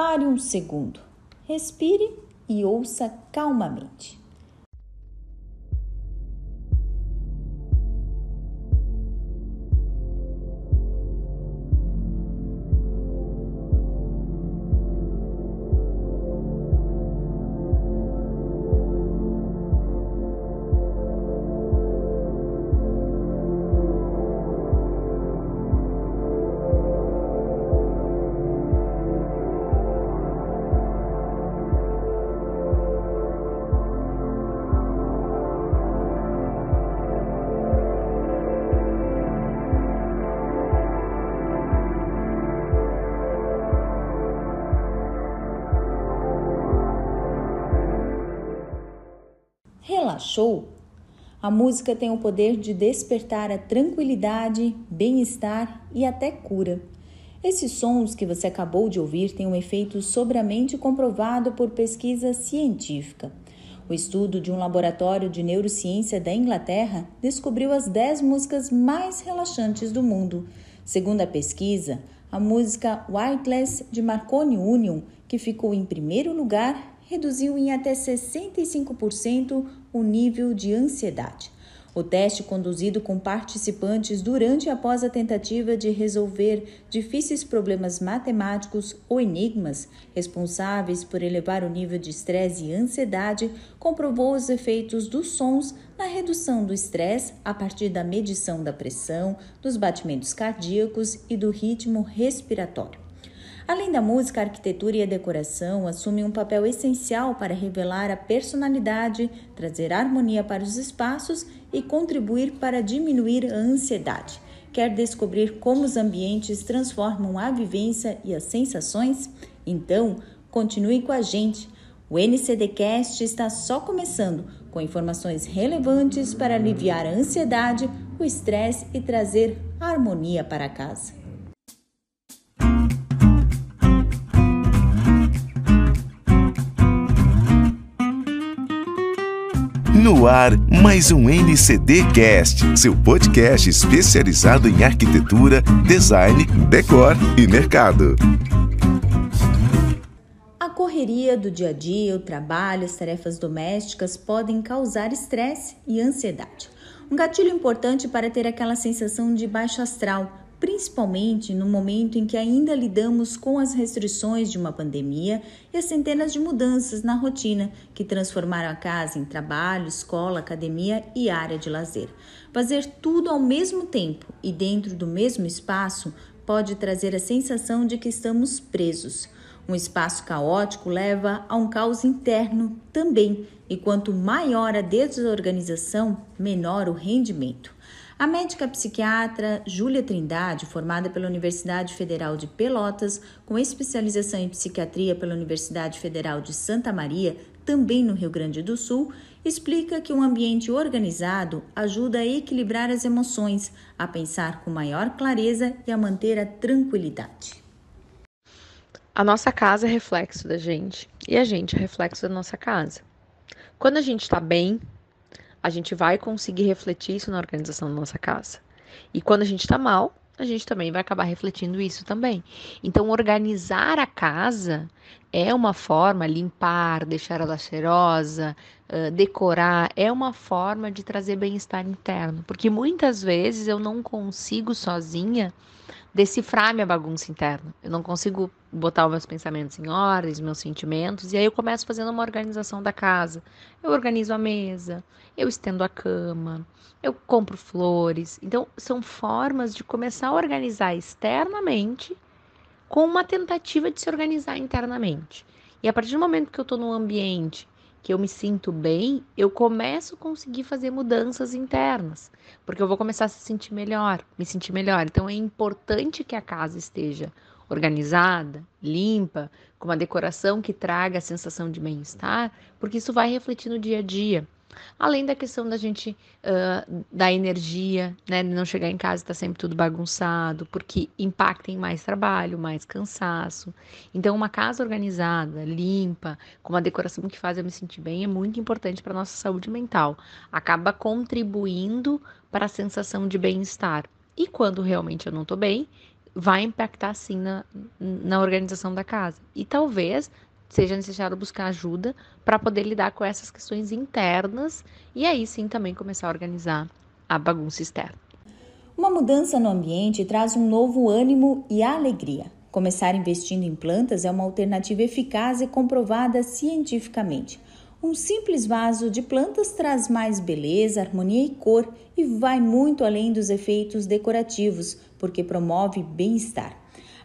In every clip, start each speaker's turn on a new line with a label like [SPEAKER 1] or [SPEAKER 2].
[SPEAKER 1] pare um segundo, respire e ouça calmamente. Relaxou? A música tem o poder de despertar a tranquilidade, bem-estar e até cura. Esses sons que você acabou de ouvir têm um efeito sobre a mente comprovado por pesquisa científica. O estudo de um laboratório de neurociência da Inglaterra descobriu as 10 músicas mais relaxantes do mundo. Segundo a pesquisa, a música Wireless de Marconi Union, que ficou em primeiro lugar, reduziu em até 65% o nível de ansiedade. O teste conduzido com participantes durante e após a tentativa de resolver difíceis problemas matemáticos ou enigmas responsáveis por elevar o nível de estresse e ansiedade comprovou os efeitos dos sons na redução do estresse a partir da medição da pressão, dos batimentos cardíacos e do ritmo respiratório. Além da música, a arquitetura e a decoração assumem um papel essencial para revelar a personalidade, trazer harmonia para os espaços e contribuir para diminuir a ansiedade. Quer descobrir como os ambientes transformam a vivência e as sensações? Então, continue com a gente. O NCDcast está só começando, com informações relevantes para aliviar a ansiedade, o estresse e trazer harmonia para casa.
[SPEAKER 2] No ar, mais um NCD Cast, seu podcast especializado em arquitetura, design, decor e mercado.
[SPEAKER 1] A correria do dia a dia, o trabalho, as tarefas domésticas podem causar estresse e ansiedade. Um gatilho importante para ter aquela sensação de baixo astral, principalmente no momento em que ainda lidamos com as restrições de uma pandemia e as centenas de mudanças na rotina que transformaram a casa em trabalho, escola, academia e área de lazer. Fazer tudo ao mesmo tempo e dentro do mesmo espaço pode trazer a sensação de que estamos presos. Um espaço caótico leva a um caos interno também, e quanto maior a desorganização, menor o rendimento. A médica psiquiatra Júlia Trindade, formada pela Universidade Federal de Pelotas, com especialização em psiquiatria pela Universidade Federal de Santa Maria, também no Rio Grande do Sul, explica que um ambiente organizado ajuda a equilibrar as emoções, a pensar com maior clareza e a manter a tranquilidade.
[SPEAKER 3] A nossa casa é reflexo da gente e a gente é reflexo da nossa casa. Quando a gente está bem, a gente vai conseguir refletir isso na organização da nossa casa. E quando a gente está mal, a gente também vai acabar refletindo isso também. Então, organizar a casa é uma forma, limpar, deixar ela cheirosa, decorar, é uma forma de trazer bem-estar interno. Porque muitas vezes eu não consigo sozinha decifrar minha bagunça interna. Eu não consigo botar os meus pensamentos em ordem, meus sentimentos, e aí eu começo fazendo uma organização da casa. Eu organizo a mesa, eu estendo a cama, eu compro flores. Então, são formas de começar a organizar externamente com uma tentativa de se organizar internamente. E a partir do momento que eu estou num ambiente que eu me sinto bem, eu começo a conseguir fazer mudanças internas, porque eu vou começar a se sentir melhor, me sentir melhor. Então é importante que a casa esteja organizada, limpa, com uma decoração que traga a sensação de bem-estar, porque isso vai refletir no dia a dia. Além da questão da gente uh, da energia, né? Não chegar em casa e tá sempre tudo bagunçado, porque impacta em mais trabalho, mais cansaço. Então, uma casa organizada, limpa, com uma decoração que faz eu me sentir bem, é muito importante para nossa saúde mental. Acaba contribuindo para a sensação de bem-estar. E quando realmente eu não tô bem, vai impactar sim na, na organização da casa. E talvez seja necessário buscar ajuda para poder lidar com essas questões internas e aí sim também começar a organizar a bagunça externa.
[SPEAKER 1] Uma mudança no ambiente traz um novo ânimo e alegria. Começar investindo em plantas é uma alternativa eficaz e comprovada cientificamente. Um simples vaso de plantas traz mais beleza, harmonia e cor e vai muito além dos efeitos decorativos, porque promove bem-estar.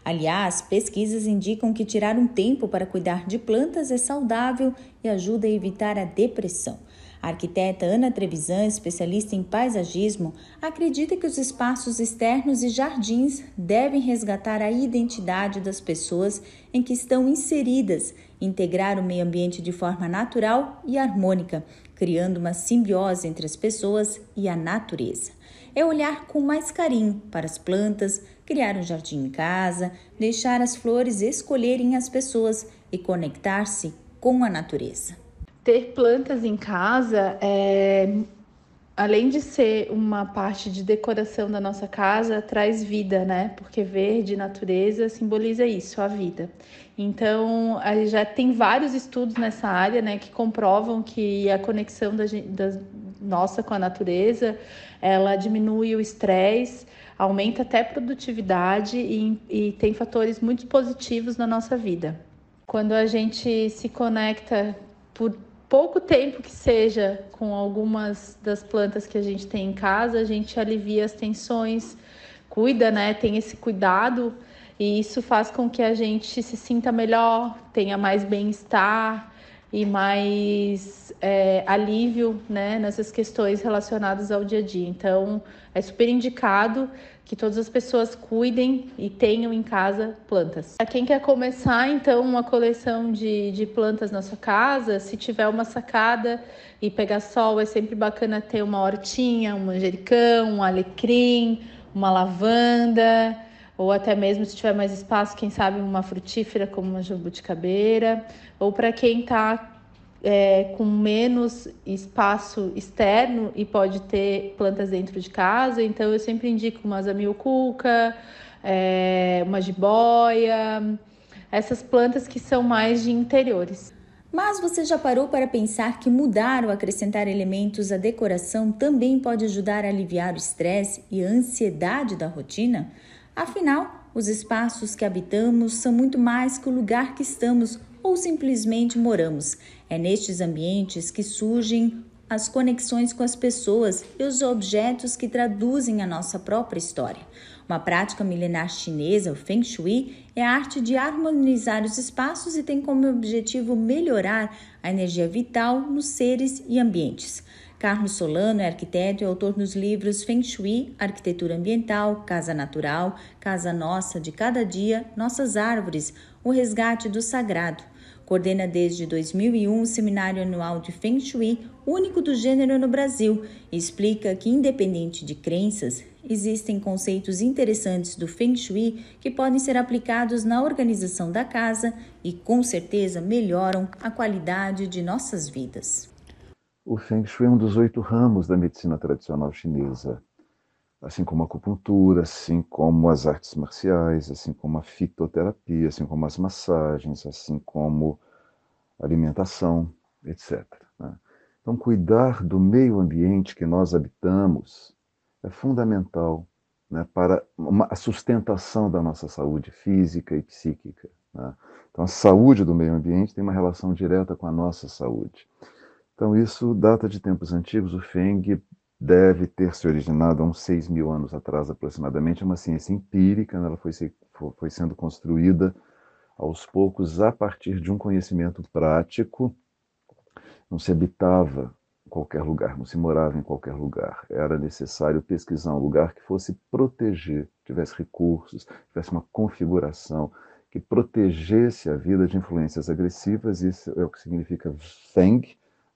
[SPEAKER 1] Aliás, pesquisas indicam que tirar um tempo para cuidar de plantas é saudável e ajuda a evitar a depressão. A arquiteta Ana Trevisan, especialista em paisagismo, acredita que os espaços externos e jardins devem resgatar a identidade das pessoas em que estão inseridas, integrar o meio ambiente de forma natural e harmônica, criando uma simbiose entre as pessoas e a natureza. É olhar com mais carinho para as plantas, criar um jardim em casa, deixar as flores escolherem as pessoas e conectar-se com a natureza
[SPEAKER 4] ter plantas em casa é, além de ser uma parte de decoração da nossa casa, traz vida, né? Porque verde, natureza, simboliza isso, a vida. Então, já tem vários estudos nessa área, né, que comprovam que a conexão da, nossa com a natureza, ela diminui o estresse, aumenta até a produtividade e, e tem fatores muito positivos na nossa vida. Quando a gente se conecta por pouco tempo que seja com algumas das plantas que a gente tem em casa, a gente alivia as tensões, cuida, né? Tem esse cuidado e isso faz com que a gente se sinta melhor, tenha mais bem-estar e mais é, alívio né, nessas questões relacionadas ao dia a dia. Então, é super indicado que todas as pessoas cuidem e tenham em casa plantas. Para quem quer começar, então, uma coleção de, de plantas na sua casa, se tiver uma sacada e pegar sol, é sempre bacana ter uma hortinha, um manjericão, um alecrim, uma lavanda, ou até mesmo se tiver mais espaço, quem sabe uma frutífera como uma jabuticabeira, ou para quem está é, com menos espaço externo e pode ter plantas dentro de casa, então eu sempre indico uma zamioculca, é, uma jiboia, essas plantas que são mais de interiores.
[SPEAKER 1] Mas você já parou para pensar que mudar ou acrescentar elementos à decoração também pode ajudar a aliviar o estresse e a ansiedade da rotina? Afinal, os espaços que habitamos são muito mais que o lugar que estamos ou simplesmente moramos. É nestes ambientes que surgem as conexões com as pessoas e os objetos que traduzem a nossa própria história. Uma prática milenar chinesa, o Feng Shui, é a arte de harmonizar os espaços e tem como objetivo melhorar a energia vital nos seres e ambientes. Carlos Solano é arquiteto e autor dos livros Feng Shui, Arquitetura Ambiental, Casa Natural, Casa Nossa de Cada Dia, Nossas Árvores, O Resgate do Sagrado. Coordena desde 2001 o seminário anual de Feng Shui, único do gênero no Brasil, e explica que, independente de crenças, existem conceitos interessantes do Feng Shui que podem ser aplicados na organização da casa e, com certeza, melhoram a qualidade de nossas vidas.
[SPEAKER 5] O Feng Shui é um dos oito ramos da medicina tradicional chinesa, assim como a acupuntura, assim como as artes marciais, assim como a fitoterapia, assim como as massagens, assim como alimentação, etc. Né? Então, cuidar do meio ambiente que nós habitamos é fundamental né, para uma, a sustentação da nossa saúde física e psíquica. Né? Então, a saúde do meio ambiente tem uma relação direta com a nossa saúde. Então, isso data de tempos antigos. O Feng deve ter se originado há uns 6 mil anos atrás, aproximadamente. É uma ciência empírica, né? ela foi, foi sendo construída aos poucos a partir de um conhecimento prático. Não se habitava em qualquer lugar, não se morava em qualquer lugar. Era necessário pesquisar um lugar que fosse proteger, tivesse recursos, tivesse uma configuração que protegesse a vida de influências agressivas. Isso é o que significa Feng,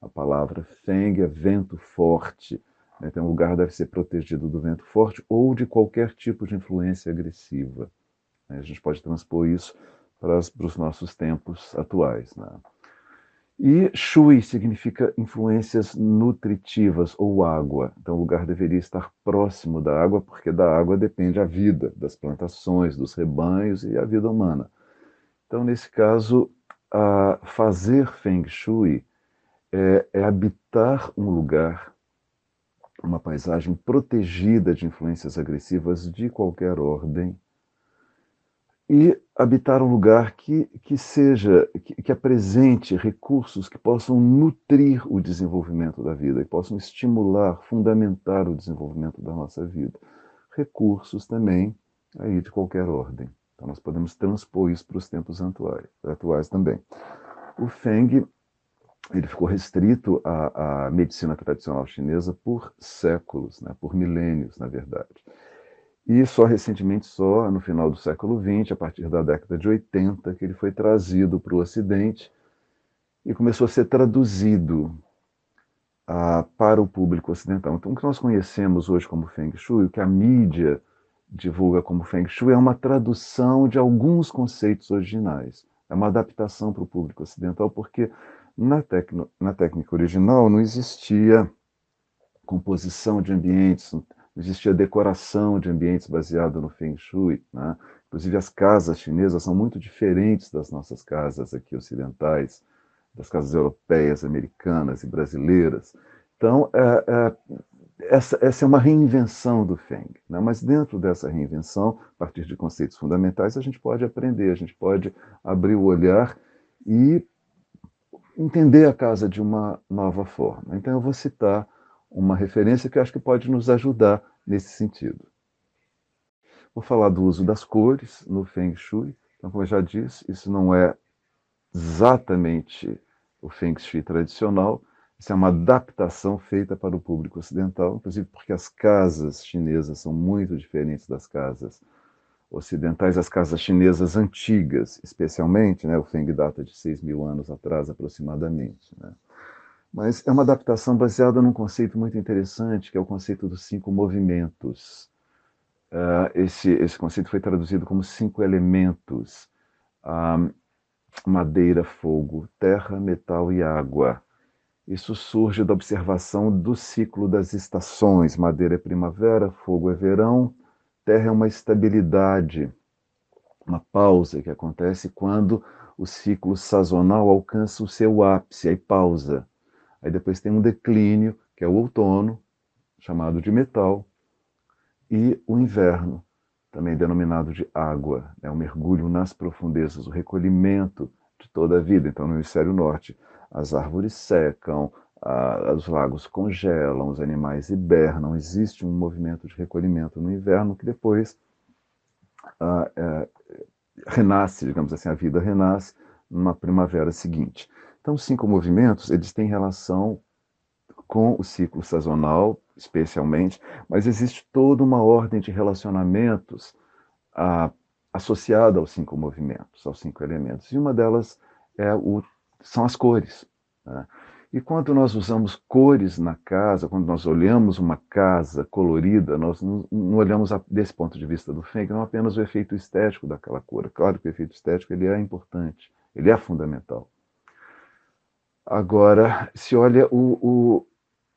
[SPEAKER 5] a palavra Feng é vento forte. Né? Então, o lugar deve ser protegido do vento forte ou de qualquer tipo de influência agressiva. Né? A gente pode transpor isso para, os nossos tempos atuais. Né? E Shui significa influências nutritivas ou água. Então o lugar deveria estar próximo da água, porque da água depende a vida das plantações, dos rebanhos e a vida humana. Então, nesse caso, fazer Feng Shui é, é habitar um lugar, uma paisagem protegida de influências agressivas de qualquer ordem, e habitar um lugar que, que seja, que, que apresente recursos que possam nutrir o desenvolvimento da vida, que possam estimular, fundamentar o desenvolvimento da nossa vida. Recursos também aí de qualquer ordem. Então nós podemos transpor isso para os tempos atuais, atuais também. O Feng ele ficou restrito à, à medicina tradicional chinesa por séculos, né, por milênios, na verdade. E só recentemente, só no final do século XX, a partir da década de 80, que ele foi trazido para o Ocidente e começou a ser traduzido ah, para o público ocidental. Então, o que nós conhecemos hoje como Feng Shui, o que a mídia divulga como Feng Shui, é uma tradução de alguns conceitos originais. É uma adaptação para o público ocidental, porque na, tecno, na técnica original não existia composição de ambientes, existia decoração de ambientes baseado no Feng Shui. Né? Inclusive, as casas chinesas são muito diferentes das nossas casas aqui ocidentais, das casas europeias, americanas e brasileiras. Então, é, é, essa, essa, é uma reinvenção do Feng. Né? Mas dentro dessa reinvenção, a partir de conceitos fundamentais, a gente pode aprender, a gente pode abrir o olhar e entender a casa de uma nova forma. Então, eu vou citar uma referência que acho que pode nos ajudar nesse sentido. Vou falar do uso das cores no Feng Shui. Então, como eu já disse, isso não é exatamente o Feng Shui tradicional, isso é uma adaptação feita para o público ocidental, inclusive porque as casas chinesas são muito diferentes das casas ocidentais, as casas chinesas antigas, especialmente, né, o Feng data de 6 mil anos atrás aproximadamente. Né? Mas é uma adaptação baseada num conceito muito interessante, que é o conceito dos cinco movimentos. Uh, esse, esse conceito foi traduzido como cinco elementos: uh, madeira, fogo, terra, metal e água. Isso surge da observação do ciclo das estações. Madeira é primavera, fogo é verão, terra é uma estabilidade, uma pausa que acontece quando o ciclo sazonal alcança o seu ápice, aí pausa. Aí depois tem um declínio, que é o outono, chamado de metal, e o inverno, também denominado de água, é né? um mergulho nas profundezas, o recolhimento de toda a vida. Então, no hemisfério norte, as árvores secam, a, os lagos congelam, os animais hibernam, existe um movimento de recolhimento no inverno que depois a, é, renasce, digamos assim, a vida renasce numa primavera seguinte. Então, os cinco movimentos, eles têm relação com o ciclo sazonal, especialmente, mas existe toda uma ordem de relacionamentos ah, associada aos cinco movimentos, aos cinco elementos. E uma delas é o, são as cores. Né? E quando nós usamos cores na casa, quando nós olhamos uma casa colorida, nós não, olhamos desse ponto de vista do Feng, não apenas o efeito estético daquela cor. Claro que o efeito estético ele é importante, ele é fundamental. Agora, se olha o, o,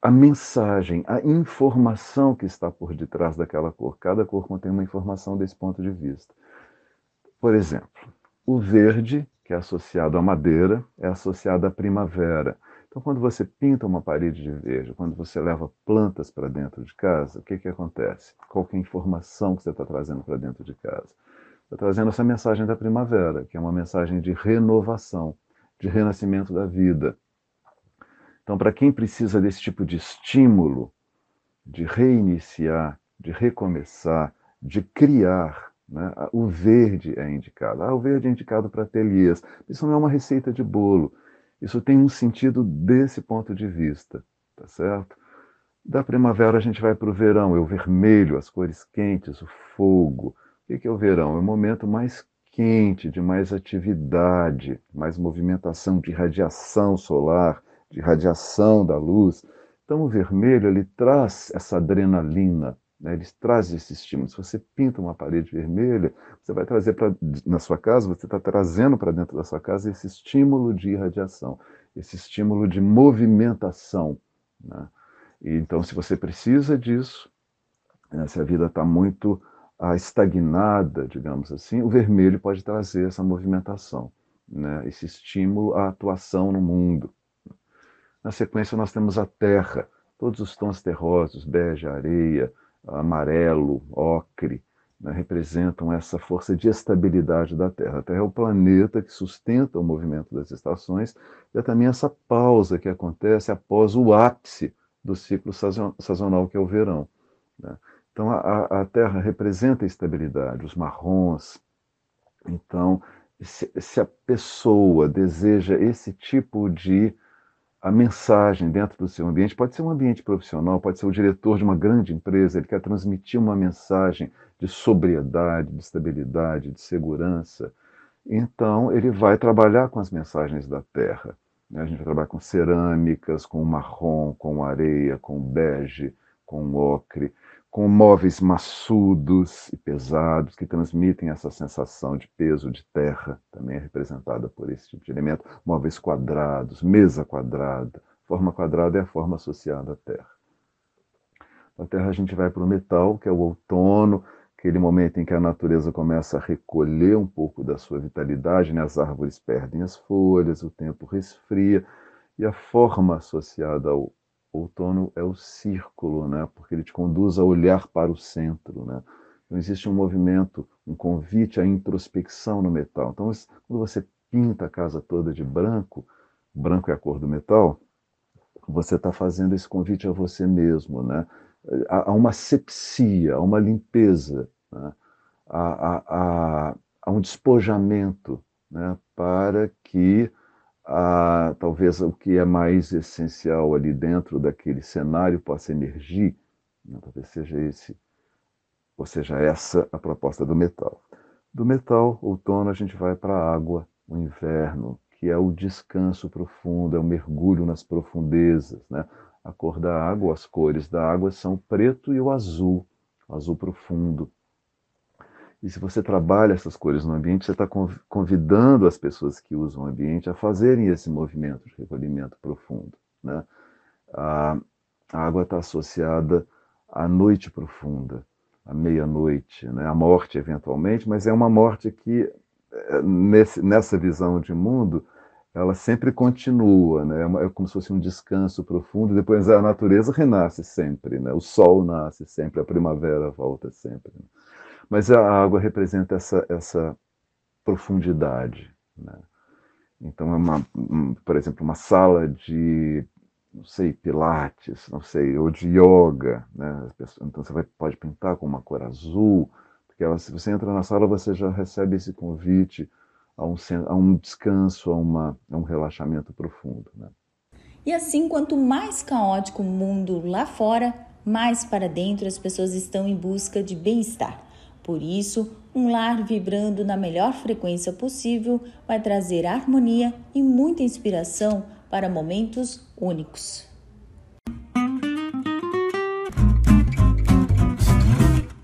[SPEAKER 5] a mensagem, a informação que está por detrás daquela cor. Cada cor contém uma informação desse ponto de vista. Por exemplo, o verde, que é associado à madeira, é associado à primavera. Então, quando você pinta uma parede de verde, quando você leva plantas para dentro de casa, o que, que acontece? Qual que é a informação que você está trazendo para dentro de casa? Está trazendo essa mensagem da primavera, que é uma mensagem de renovação de renascimento da vida. Então, para quem precisa desse tipo de estímulo, de reiniciar, de recomeçar, de criar, né? o verde é indicado. Ah, o verde é indicado para ateliês. Isso não é uma receita de bolo. Isso tem um sentido desse ponto de vista, tá certo? Da primavera a gente vai para o verão, é o vermelho, as cores quentes, o fogo. O que é o verão? É o momento mais quente, de mais atividade, mais movimentação, de radiação solar, de radiação da luz. Então o vermelho ele traz essa adrenalina, Né? Ele traz esse estímulo. Se você pinta uma parede vermelha, você vai trazer para na sua casa, você está trazendo para dentro da sua casa esse estímulo de irradiação, esse estímulo de movimentação. Né? E, então, se você precisa disso, né, se a vida está muito ah, estagnada, digamos assim, o vermelho pode trazer essa movimentação, né? esse estímulo à atuação no mundo. Na sequência, nós temos a terra, todos os tons terrosos, bege, areia, amarelo, ocre, né, representam essa força de estabilidade da Terra. A Terra é o planeta que sustenta o movimento das estações e é também essa pausa que acontece após o ápice do ciclo sazonal, que é o verão. Né? Então, a, a, Terra representa a estabilidade, os marrons. Então, se, se a pessoa deseja esse tipo de a mensagem dentro do seu ambiente, pode ser um ambiente profissional, pode ser o diretor de uma grande empresa, ele quer transmitir uma mensagem de sobriedade, de estabilidade, de segurança. Então, ele vai trabalhar com as mensagens da terra. Né? A gente vai trabalhar com cerâmicas, com marrom, com areia, com bege, com ocre com móveis maçudos e pesados que transmitem essa sensação de peso de terra, também é representada por esse tipo de elemento. Móveis quadrados, mesa quadrada. Forma quadrada é a forma associada à terra. Da terra a gente vai para o metal, que é o outono, aquele momento em que a natureza começa a recolher um pouco da sua vitalidade, né? as árvores perdem as folhas, o tempo resfria, e a forma associada ao outono é o círculo, né? porque ele te conduz a olhar para o centro. Né? Então, existe um movimento, um convite à introspecção no metal. Então, quando você pinta a casa toda de branco, branco é a cor do metal, você está fazendo esse convite a você mesmo, né? a, uma sepsia, a uma limpeza, né? a, a, um despojamento né? para que a, talvez o que é mais essencial ali dentro daquele cenário possa emergir, né? talvez seja esse, ou seja, essa a proposta do metal. Do metal, outono, a gente vai para a água, o inverno, que é o descanso profundo, é o mergulho nas profundezas. Né? A cor da água, as cores da água são o preto e o azul, o azul profundo. E se você trabalha essas cores no ambiente, você está convidando as pessoas que usam o ambiente a fazerem esse movimento de recolhimento profundo. Né? A, água está associada à noite profunda, à meia-noite, né? à morte eventualmente, mas é uma morte que, eh, nesse, nessa visão de mundo, ela sempre continua, né? é, é como se fosse um descanso profundo, depois a natureza renasce sempre, né? o sol nasce sempre, a primavera volta sempre. Né? Mas a água representa essa, essa profundidade. Né? Então, é uma, por exemplo, uma sala de, não sei, pilates, não sei, ou de yoga. Né? Então, você vai, pode pintar com uma cor azul, porque ela, se você entra na sala, você já recebe esse convite a um, a um descanso, a, uma, a um relaxamento profundo. Né?
[SPEAKER 1] E assim, quanto mais caótico o mundo lá fora, mais para dentro as pessoas estão em busca de bem-estar. Por isso, um lar vibrando na melhor frequência possível vai trazer harmonia e muita inspiração para momentos únicos.